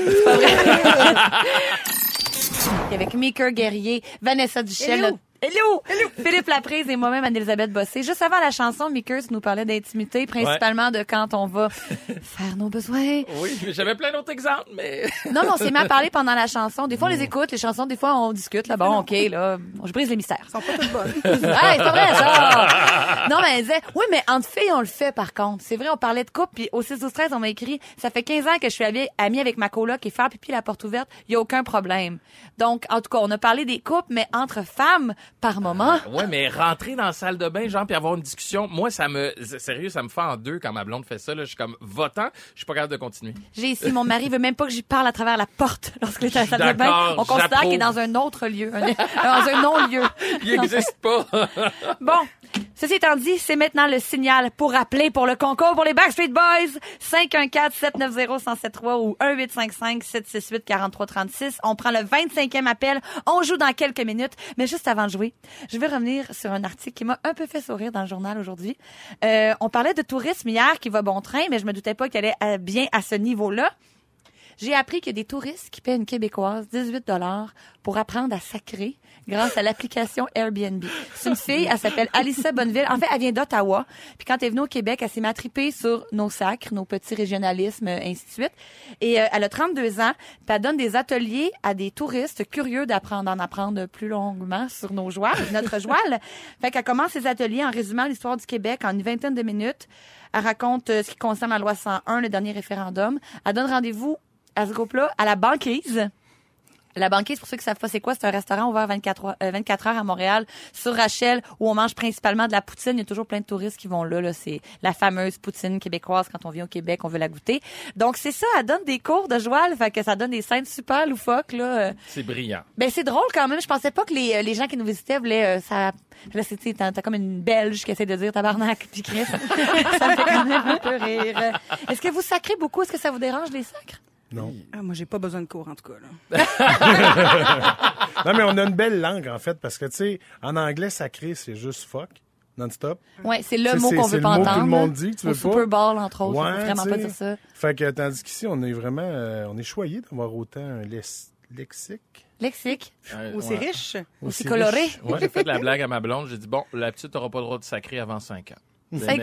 [SPEAKER 1] Avec Maker Guerrier, Vanessa Duchel.
[SPEAKER 5] Hello.
[SPEAKER 1] Hello! Philippe Laprise et moi-même, Anne-Elisabeth Bossé. Juste avant la chanson, Maker nous parlait d'intimité, principalement de quand on va faire nos besoins.
[SPEAKER 2] Oui, j'avais plein d'autres exemples, mais...
[SPEAKER 1] Non, mais on s'est mis à parler pendant la chanson. Des fois, on les écoute, les chansons. Des fois, on discute. Là, bon, OK, là, je brise les mystères.
[SPEAKER 5] Elles sont pas toutes bonnes.
[SPEAKER 1] Ah, c'est vrai, ça! Non, mais elle disait, oui, mais entre filles, on le fait, par contre. C'est vrai, on parlait de couple, puis au 6 12 13 on m'a écrit, ça fait 15 ans que je suis amie, avec ma coloc et faire pipi la porte ouverte, il y a aucun problème. Donc, en tout cas, on a parlé des couples, mais entre femmes, par moment.
[SPEAKER 2] Ouais, mais rentrer dans la salle de bain, genre, puis avoir une discussion, moi, ça me... Sérieux, ça me fait en deux quand ma blonde fait ça, là. Je suis comme, votant, je suis pas capable de continuer.
[SPEAKER 1] J'ai ici, mon mari veut même pas que j'y parle à travers la porte lorsqu'il est à la salle de bain. On considère qu'il est dans un autre lieu, un- dans un non-lieu.
[SPEAKER 2] Il existe pas.
[SPEAKER 1] Bon, ceci étant dit, c'est maintenant le signal pour appeler pour le concours pour les Backstreet Boys. 514-790-1073 ou 1855-768-4336. On prend le 25e appel. On joue dans quelques minutes. Mais juste avant de jouer, je vais revenir sur un article qui m'a un peu fait sourire dans le journal aujourd'hui. Euh, on parlait de tourisme hier qui va bon train, mais je me doutais pas qu'il allait euh, bien à ce niveau-là. J'ai appris qu'il y a des touristes qui paient une Québécoise 18 dollars pour apprendre à sacrer grâce à l'application Airbnb. C'est une fille, elle s'appelle Alissa Bonneville. En fait, elle vient d'Ottawa. Puis quand elle est venue au Québec, elle s'est matripée sur nos sacres, nos petits régionalismes, euh, ainsi de suite. Et euh, elle a 32 ans. Puis elle donne des ateliers à des touristes curieux d'apprendre, d'en apprendre plus longuement sur nos jouales, notre joual. Fait qu'elle commence ses ateliers en résumant l'histoire du Québec en une vingtaine de minutes. Elle raconte euh, ce qui concerne la loi 101, le dernier référendum. Elle donne rendez-vous à ce groupe-là à la banquise. La banquise, pour ceux qui savent pas c'est quoi, c'est un restaurant ouvert 24 heures, euh, 24 heures à Montréal, sur Rachel, où on mange principalement de la poutine. Il y a toujours plein de touristes qui vont là. là. C'est la fameuse poutine québécoise. Quand on vient au Québec, on veut la goûter. Donc, c'est ça. Elle donne des cours de joual. Fait que ça donne des scènes super loufoques, là. Euh,
[SPEAKER 2] C'est brillant.
[SPEAKER 1] Ben, c'est drôle quand même. Je pensais pas que les, euh, les gens qui nous visitaient voulaient, euh, ça, là, c'est, t'as, t'as comme une belge qui essaie de dire tabarnak puis Chris. ça me fait quand même un peu rire. Est-ce que vous sacrez beaucoup? Est-ce que ça vous dérange, les sacres?
[SPEAKER 4] Non.
[SPEAKER 5] Ah, moi, j'ai pas besoin de cours, en tout cas. Là.
[SPEAKER 4] Non, mais on a une belle langue, en fait, parce que, tu sais, en anglais, sacré, c'est juste fuck, non-stop.
[SPEAKER 1] Ouais, c'est le
[SPEAKER 4] C'est-
[SPEAKER 1] mot
[SPEAKER 4] c'est-
[SPEAKER 1] qu'on
[SPEAKER 4] c'est
[SPEAKER 1] veut
[SPEAKER 4] le
[SPEAKER 1] pas
[SPEAKER 4] mot que
[SPEAKER 1] entendre.
[SPEAKER 4] tout le monde dit tu veux pas.
[SPEAKER 1] Super Bowl, entre autres.
[SPEAKER 4] Ouais,
[SPEAKER 1] vraiment pas dire ça.
[SPEAKER 4] Fait que, tandis qu'ici, on est vraiment, euh, on est choyé d'avoir autant un lex- lexique.
[SPEAKER 1] Lexique?
[SPEAKER 2] Euh,
[SPEAKER 5] Ou c'est
[SPEAKER 2] ouais.
[SPEAKER 5] riche?
[SPEAKER 1] Aussi coloré.
[SPEAKER 4] riche.
[SPEAKER 2] Moi, j'ai fait de la blague à ma blonde. J'ai dit, bon, la petite n'aura pas le droit de sacrer avant 5 ans. Mais-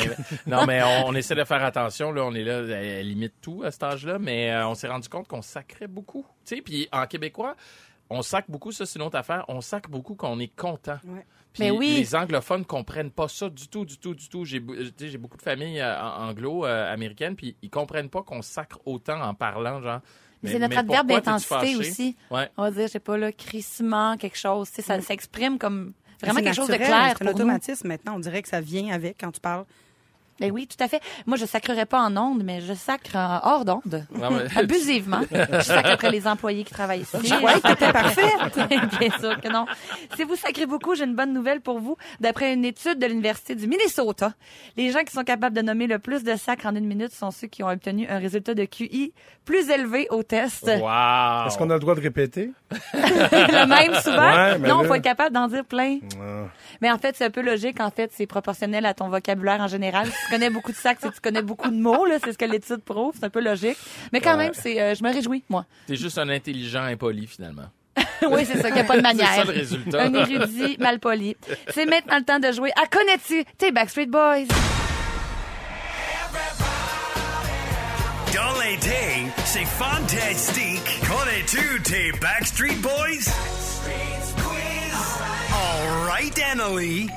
[SPEAKER 2] non, mais on, on essaie de faire attention. Là, on est là, elle, limite tout à cet âge-là, mais euh, on s'est rendu compte qu'on sacrait beaucoup. Tu sais, puis en québécois, on sacre beaucoup, ça c'est une autre affaire. On sacre beaucoup quand on est content.
[SPEAKER 5] Ouais.
[SPEAKER 2] Puis
[SPEAKER 1] Mais oui.
[SPEAKER 2] les anglophones comprennent pas ça du tout, du tout, du tout. J'ai, j'ai beaucoup de familles euh, anglo-américaines, puis ils comprennent pas qu'on sacre autant en parlant, genre.
[SPEAKER 1] Mais c'est notre adverbe d'intensité aussi.
[SPEAKER 2] Ouais.
[SPEAKER 1] On va dire, je sais pas, là, crissement, quelque chose. Ça s'exprime comme vraiment quelque chose de clair
[SPEAKER 5] C'est un
[SPEAKER 1] nous.
[SPEAKER 5] automatisme maintenant. On dirait que ça vient avec quand tu parles.
[SPEAKER 1] Ben oui, tout à fait. Moi, je sacrerais pas en ondes, mais je sacre en hors d'onde. Abusivement. je sacre après les employés qui travaillent ici.
[SPEAKER 5] Que t'étais parfaite.
[SPEAKER 1] Bien sûr que non. Si vous sacrez beaucoup, j'ai une bonne nouvelle pour vous. D'après une étude de l'Université du Minnesota, les gens qui sont capables de nommer le plus de sacres en une minute sont ceux qui ont obtenu un résultat de QI plus élevé au test.
[SPEAKER 2] Wow!
[SPEAKER 4] Est-ce qu'on a le droit de répéter?
[SPEAKER 1] le même souvent?
[SPEAKER 4] Ouais, mais
[SPEAKER 1] non,
[SPEAKER 4] là-
[SPEAKER 1] faut être capable d'en dire plein.
[SPEAKER 4] Ah.
[SPEAKER 1] Mais en fait, c'est un peu logique. En fait, c'est proportionnel à ton vocabulaire en général. Tu connais beaucoup de sacs, tu connais beaucoup de mots. Là, c'est ce que l'étude prouve. C'est un peu logique. Mais quand même, c'est, euh, je me réjouis, moi.
[SPEAKER 2] T'es juste un intelligent impoli, finalement.
[SPEAKER 1] oui, c'est ça. qu'il n'y a pas de manière.
[SPEAKER 2] C'est ça le résultat.
[SPEAKER 1] Un érudit mal poli. C'est maintenant le temps de jouer à Connais-tu tes Backstreet Boys?
[SPEAKER 6] Dans l'été, c'est fantastique. Connais-tu tes Backstreet Boys? All right, Annalie.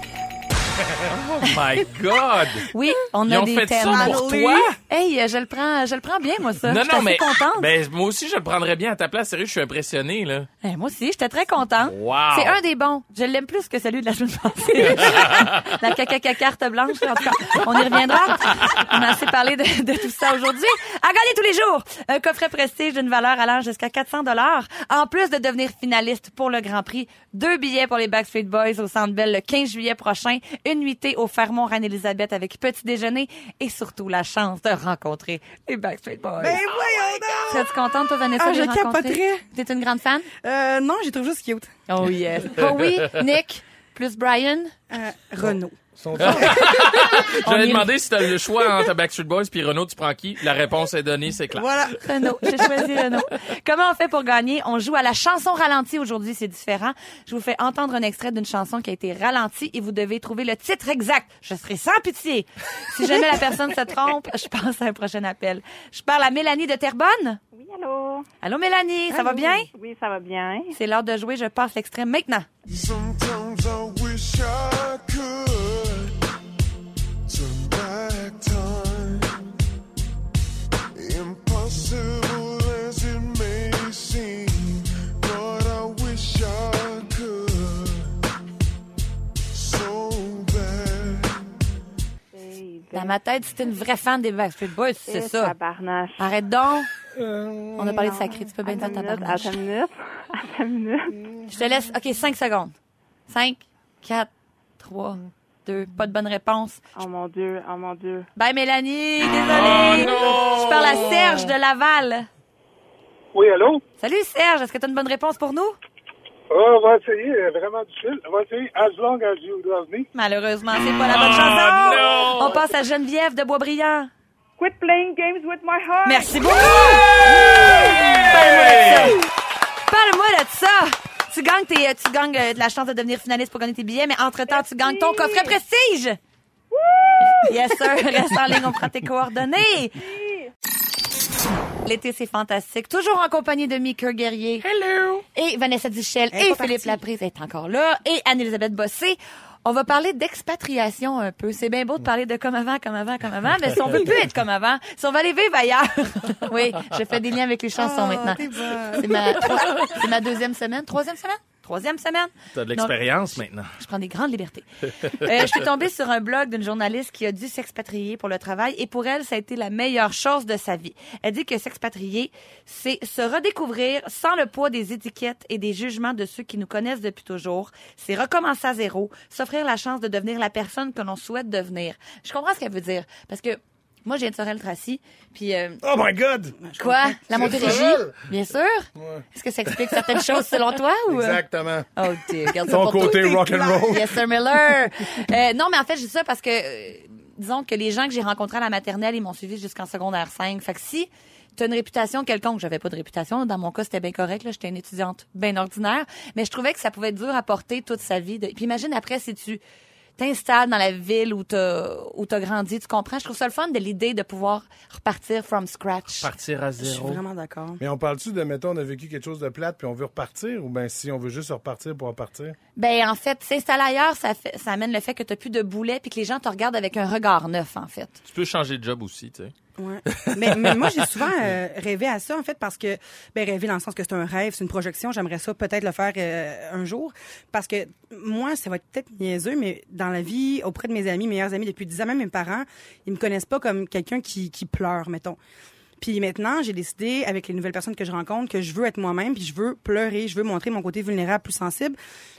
[SPEAKER 2] Oh my God!
[SPEAKER 1] Oui, on
[SPEAKER 2] Ils
[SPEAKER 1] a
[SPEAKER 2] ont
[SPEAKER 1] des
[SPEAKER 2] fait
[SPEAKER 1] thèmes.
[SPEAKER 2] ça pour toi?
[SPEAKER 1] Hey, je le prends, je le prends bien, moi, ça.
[SPEAKER 2] Non,
[SPEAKER 1] Je suis
[SPEAKER 2] non, mais,
[SPEAKER 1] contente.
[SPEAKER 2] ben, moi aussi, je le prendrais bien à ta place. Sérieux, je suis impressionné, là.
[SPEAKER 1] Eh, moi aussi, j'étais très contente.
[SPEAKER 2] Wow.
[SPEAKER 1] C'est un des bons. Je l'aime plus que celui de la semaine passée. la caca carte blanche. En tout cas, on y reviendra. On a assez parlé de, de tout ça aujourd'hui. À gagner tous les jours, un coffret prestige d'une valeur allant jusqu'à 400 dollars. En plus de devenir finaliste pour le Grand Prix, deux billets pour les Backstreet Boys au Centre Bell le 15 juillet prochain, une nuitée au Fermont Reine-Élisabeth avec petit déjeuner et surtout la chance de rencontrer les Backstreet Boys.
[SPEAKER 5] Ben voyons donc!
[SPEAKER 1] Serais-tu contente, toi, Vanessa,
[SPEAKER 5] Ah,
[SPEAKER 1] de
[SPEAKER 5] je
[SPEAKER 1] les rencontrer? T'es une grande fan?
[SPEAKER 5] Euh, non, j'ai trouvé juste cute.
[SPEAKER 1] Oh yes. oh oui, Nick? Plus Brian.
[SPEAKER 5] Euh,
[SPEAKER 1] On
[SPEAKER 2] J'allais demander si t'as le choix entre Backstreet Boys puis Renault, tu prends qui? La réponse est donnée, c'est clair.
[SPEAKER 5] Voilà.
[SPEAKER 1] Renaud, j'ai choisi Renaud. Comment on fait pour gagner? On joue à la chanson ralentie aujourd'hui, c'est différent. Je vous fais entendre un extrait d'une chanson qui a été ralentie et vous devez trouver le titre exact. Je serai sans pitié. Si jamais la personne se trompe, je passe à un prochain appel. Je parle à Mélanie de Terrebonne.
[SPEAKER 7] Oui, allô?
[SPEAKER 1] Allô Mélanie, ça va bien?
[SPEAKER 7] Oui, ça va bien.
[SPEAKER 1] C'est l'heure de jouer, je passe l'extrait maintenant. Dans ma tête, c'était une vraie fan des Backstreet Boys, c'est
[SPEAKER 7] Eh,
[SPEAKER 1] ça.
[SPEAKER 7] Tabarnache.
[SPEAKER 1] Arrête donc. On a parlé de sacré, tu peux bien
[SPEAKER 7] Attends
[SPEAKER 1] faire ta
[SPEAKER 7] une minute,
[SPEAKER 1] barnache.
[SPEAKER 7] Attends une minute. Attends une minute.
[SPEAKER 1] Je te laisse, OK, 5 secondes. 5, 4, 3, 2, pas de bonne réponse.
[SPEAKER 7] Oh mon Dieu, oh mon Dieu.
[SPEAKER 1] Bye Mélanie, désolée. Je parle à Serge de Laval.
[SPEAKER 8] Oui, allô?
[SPEAKER 1] Salut Serge, est-ce que tu as une bonne réponse pour nous?
[SPEAKER 8] Oh, on va essayer, vraiment difficile. On va essayer As Long As You Love Me.
[SPEAKER 1] Malheureusement, c'est pas la bonne chanson. On passe à Geneviève de Boisbriand.
[SPEAKER 7] Quit playing games with my heart.
[SPEAKER 1] Merci beaucoup. Parle-moi de ça. Parle-moi de ça. Tu gagnes, tes, euh, tu gagnes euh, de la chance de devenir finaliste pour gagner tes billets, mais entre-temps, tu gagnes ton coffret prestige. Yes, sir. Reste en ligne, on prend tes coordonnées. L'été, c'est fantastique. Toujours en compagnie de Mika Guerrier. Hello. Et Vanessa Duchel et Philippe. Laprise est encore là. Et Anne-Elisabeth Bossé. On va parler d'expatriation un peu. C'est bien beau de parler de comme avant, comme avant, comme avant, mais si on veut plus être comme avant, si on va aller vivre ailleurs. oui, je fais des liens avec les chansons
[SPEAKER 5] Oh,
[SPEAKER 1] maintenant. C'est ma, ma deuxième semaine. Troisième semaine? Troisième semaine.
[SPEAKER 2] T'as de l'expérience maintenant.
[SPEAKER 1] je prends des grandes libertés. Euh, je suis tombée sur un blog d'une journaliste qui a dû s'expatrier pour le travail et pour elle, ça a été la meilleure chose de sa vie. Elle dit que s'expatrier, c'est se redécouvrir sans le poids des étiquettes et des jugements de ceux qui nous connaissent depuis toujours. C'est recommencer à zéro, s'offrir la chance de devenir la personne que l'on souhaite devenir. Je comprends ce qu'elle veut dire parce que moi, j'ai de Sorel-Tracy, puis... euh,
[SPEAKER 4] Oh my God!
[SPEAKER 1] quoi? La Montérégie? Bien sûr. Est-ce que ça explique certaines choses selon toi? Ou...
[SPEAKER 4] Exactement.
[SPEAKER 1] Oh, dear. Garde ça
[SPEAKER 4] Ton
[SPEAKER 1] pour
[SPEAKER 4] côté rock and roll.
[SPEAKER 1] Yes, sir Miller. Euh, non, mais en fait, je dis ça parce que, euh, disons que les gens que j'ai rencontrés à la maternelle, ils m'ont suivi jusqu'en secondaire 5. Fait que si tu as une réputation quelconque, j'avais pas de réputation, dans mon cas, c'était bien correct, là, j'étais une étudiante bien ordinaire, mais je trouvais que ça pouvait être dur à porter toute sa vie. De... Puis imagine après si tu t'installes dans la ville où t'as où t'as grandi, tu comprends? Je trouve ça le fun de l'idée de pouvoir repartir from scratch.
[SPEAKER 2] Partir à
[SPEAKER 5] Je suis
[SPEAKER 2] zéro.
[SPEAKER 5] vraiment d'accord.
[SPEAKER 4] Mais on parle-tu de, mettons, on a vécu quelque chose de plate puis on veut repartir ou bien si on veut juste repartir pour repartir?
[SPEAKER 1] Ben en fait, s'installer ailleurs, ça fait, ça amène le fait que t'as plus de boulets puis que les gens te regardent avec un regard neuf en fait.
[SPEAKER 2] Tu peux changer de job aussi, tu sais.
[SPEAKER 5] Ouais. mais, mais moi, j'ai souvent euh, rêvé à ça, en fait, parce que, ben, rêver dans le sens que c'est un rêve, c'est une projection. J'aimerais ça peut-être le faire euh, un jour. Parce que moi, ça va être peut-être niaiseux, mais dans la vie, auprès de mes amis, meilleurs amis depuis 10 ans, même mes parents, ils me connaissent pas comme quelqu'un qui, qui pleure, mettons. Puis maintenant, j'ai décidé, avec les nouvelles personnes que je rencontre, que je veux être moi-même, puis je veux pleurer, je veux montrer mon côté vulnérable, plus sensible.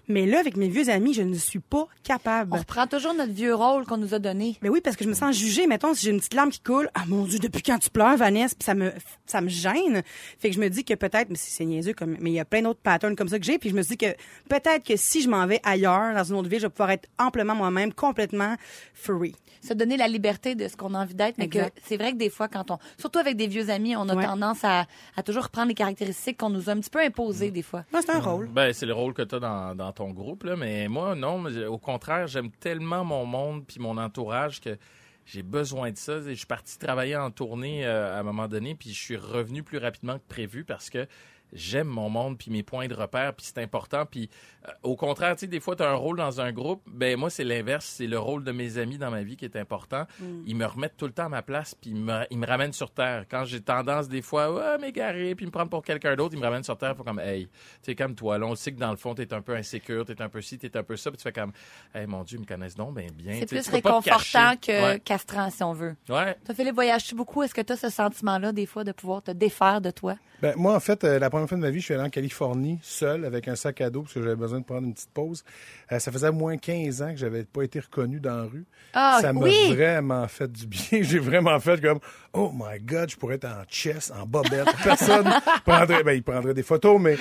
[SPEAKER 5] Mais là, avec mes vieux amis, je ne suis pas capable.
[SPEAKER 1] On reprend toujours notre vieux rôle qu'on nous a donné.
[SPEAKER 5] Mais oui, parce que je me sens jugée. Mettons, si j'ai une petite larme qui coule, ah mon Dieu, depuis quand tu pleures, Vanessa, puis ça me, ça me gêne. Fait que je me dis que peut-être, mais c'est niaiseux, comme, mais il y a plein d'autres patterns comme ça que j'ai. Puis je me dis que peut-être que si je m'en vais ailleurs, dans une autre ville, je vais pouvoir être amplement moi-même, complètement free.
[SPEAKER 1] Se donner la liberté de ce qu'on a envie d'être, mais que c'est vrai que des fois, quand on, surtout avec des vieux amis, on a
[SPEAKER 5] Ouais.
[SPEAKER 1] tendance à, à toujours reprendre les caractéristiques qu'on nous a un petit peu imposées des fois.
[SPEAKER 5] Non, c'est un rôle.
[SPEAKER 2] Ben, c'est le rôle que tu as dans, dans ton groupe, là. Mais moi, non. Au contraire, j'aime tellement mon monde puis mon entourage que j'ai besoin de ça. Je suis parti travailler en tournée euh, à un moment donné, puis je suis revenu plus rapidement que prévu parce que j'aime mon monde puis mes points de repère puis c'est important puis euh, au contraire tu sais des fois tu as un rôle dans un groupe ben moi c'est l'inverse c'est le rôle de mes amis dans ma vie qui est important ils me remettent tout le temps à ma place puis ils me, ils me ramènent sur terre quand j'ai tendance des fois ouais m'égarer puis me prendre pour quelqu'un d'autre ils me ramènent sur terre faut comme hey tu sais comme toi là on le sait que dans le fond t'es un peu insécure t'es un peu ci t'es un peu ça puis tu fais comme hey mon dieu ils me connaissent donc ben bien
[SPEAKER 1] C'est
[SPEAKER 2] Tu
[SPEAKER 1] plus
[SPEAKER 2] tu
[SPEAKER 1] réconfortant que
[SPEAKER 2] ouais.
[SPEAKER 1] castrant, si on veut.
[SPEAKER 2] ouais
[SPEAKER 1] Toi, Philippe, voyages-tu beaucoup? Est-ce que tu as ce sentiment-là, des fois, de pouvoir te défaire de toi?
[SPEAKER 4] Ben, moi, en fait, euh, la première première fois de ma vie, je suis allé en Californie seul avec un sac à dos parce que j'avais besoin de prendre une petite pause. Euh, ça faisait moins 15 ans que j'avais pas été reconnu dans la rue.
[SPEAKER 1] Ah,
[SPEAKER 4] ça m'a
[SPEAKER 1] oui!
[SPEAKER 4] vraiment fait du bien. J'ai vraiment fait comme Oh my God, je pourrais être en chess, en bobette. Personne prendrait, ben, il prendrait des photos, mais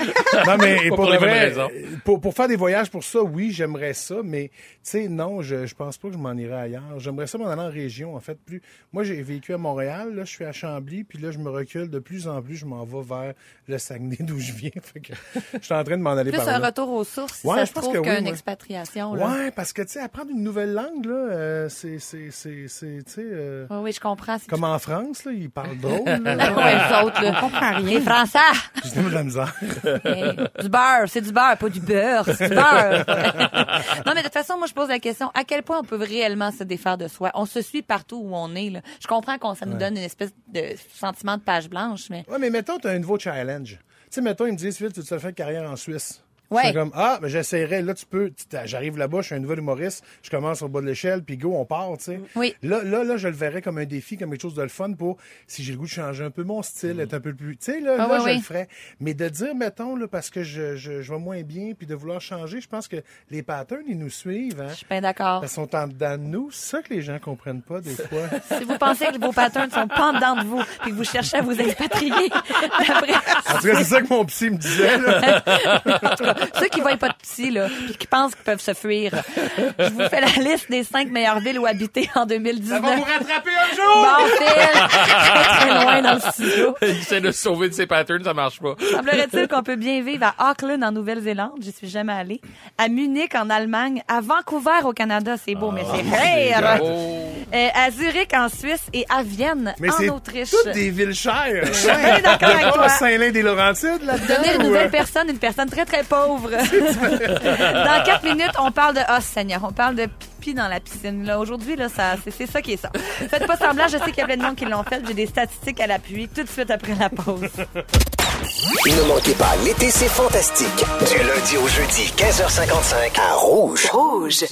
[SPEAKER 4] non, mais
[SPEAKER 2] Pas
[SPEAKER 4] pour,
[SPEAKER 2] pour les
[SPEAKER 4] vrai,
[SPEAKER 2] raisons.
[SPEAKER 4] pour, pour faire des voyages pour ça, oui, j'aimerais ça, mais tu sais, non, je, je pense pas que je m'en irais ailleurs. J'aimerais ça m'en aller en région, en fait. Plus, moi, j'ai vécu à Montréal, là, je suis à Chambly, puis là, je me recule de plus en plus, je m'en vais vers le Saguenay d'où je viens. Fait que je suis en train de m'en aller
[SPEAKER 1] Plus
[SPEAKER 4] par
[SPEAKER 1] un
[SPEAKER 4] là.
[SPEAKER 1] retour aux sources, si
[SPEAKER 4] Ouais,
[SPEAKER 1] ça
[SPEAKER 4] je
[SPEAKER 1] se
[SPEAKER 4] pense
[SPEAKER 1] trouve,
[SPEAKER 4] oui,
[SPEAKER 1] qu'une
[SPEAKER 4] moi.
[SPEAKER 1] expatriation. Là.
[SPEAKER 4] Ouais, parce que, tu sais, apprendre une nouvelle langue, là, euh, c'est, c'est, c'est, c'est, tu sais, euh,
[SPEAKER 1] Oui, oui, je comprends. C'est
[SPEAKER 4] comme en France, là, ils parlent drôle, là.
[SPEAKER 1] ouais, les autres, là.
[SPEAKER 5] On comprend rien.
[SPEAKER 1] Les Français!
[SPEAKER 4] J'ai de la misère.
[SPEAKER 1] Du beurre, c'est du beurre, pas du beurre, c'est du beurre. non, mais de toute façon, moi, je pose la question, à quel point on peut réellement se défaire de soi? On se suit partout où on est, là. Je comprends qu'on, ça nous donne une espèce de sentiment de page blanche, mais...
[SPEAKER 4] Ouais, mais mettons, tu as un nouveau challenge. Sais, mettons, ils me disent, tu te fais carrière en Suisse.
[SPEAKER 1] Ouais.
[SPEAKER 4] Je comme, ah, mais j'essaierai. Là, tu peux, tu t'as- j'arrive là-bas, je suis un nouvel humoriste, je commence au bas de l'échelle, puis go, on part, tu sais.
[SPEAKER 1] Oui.
[SPEAKER 4] Là, là, là, je le verrais comme un défi, comme quelque chose de le fun pour, si j'ai le goût de changer un peu mon style, être un peu plus, tu sais, là,
[SPEAKER 1] Ah
[SPEAKER 4] là,
[SPEAKER 1] ouais,
[SPEAKER 4] je
[SPEAKER 1] oui.
[SPEAKER 4] le ferais. Mais de dire, mettons, là, parce que je, je, je vais moins bien, puis de vouloir changer, je pense que les patterns, ils nous suivent, hein.
[SPEAKER 1] Je suis bien d'accord.
[SPEAKER 4] Ils sont en dedans de nous. C'est ça que les gens comprennent pas, des fois.
[SPEAKER 1] Si vous pensez que vos patterns ne sont pas en dedans de vous et que vous cherchez à vous expatrier, après,
[SPEAKER 4] En tout cas, c'est ça que mon psy me disait, là.
[SPEAKER 1] ceux qui voient pas de petits, là, puis qui pensent qu'ils peuvent se fuir, je vous fais la liste des cinq meilleures villes où habiter en 2019.
[SPEAKER 4] rattraper un jour!
[SPEAKER 1] Bon, Phil! Pas très loin dans le studio.
[SPEAKER 2] Il essaie de se sauver de ses patterns, ça marche pas.
[SPEAKER 1] Semblerait-il qu'on peut bien vivre à Auckland, en Nouvelle-Zélande? J'y suis jamais allée. À Munich, en Allemagne. À Vancouver, au Canada. C'est beau, mais c'est rare.
[SPEAKER 2] Oh.
[SPEAKER 1] Euh, à Zurich, en Suisse. Et à Vienne,
[SPEAKER 4] Mais
[SPEAKER 1] en
[SPEAKER 4] c'est
[SPEAKER 1] Autriche.
[SPEAKER 4] toutes des villes chères.
[SPEAKER 1] suis bien d'accord avec toi.
[SPEAKER 4] Saint-Lin-des-Laurentides là-dedans.
[SPEAKER 1] Devenir une
[SPEAKER 4] ou,
[SPEAKER 1] nouvelle
[SPEAKER 4] euh,
[SPEAKER 1] personne, une personne très, très pauvre. dans quatre minutes, on parle de... Oh, Seigneur, on parle de pipi dans la piscine. Là, Aujourd'hui, là, ça, c'est, c'est ça qui est ça. Faites pas semblant, je sais qu'il y a plein de monde qui l'ont fait. J'ai des statistiques à l'appui tout de suite après la pause.
[SPEAKER 9] Ne manquez pas, l'été, c'est fantastique. Du lundi au jeudi, 15h55, à Rouge.
[SPEAKER 10] Rouge.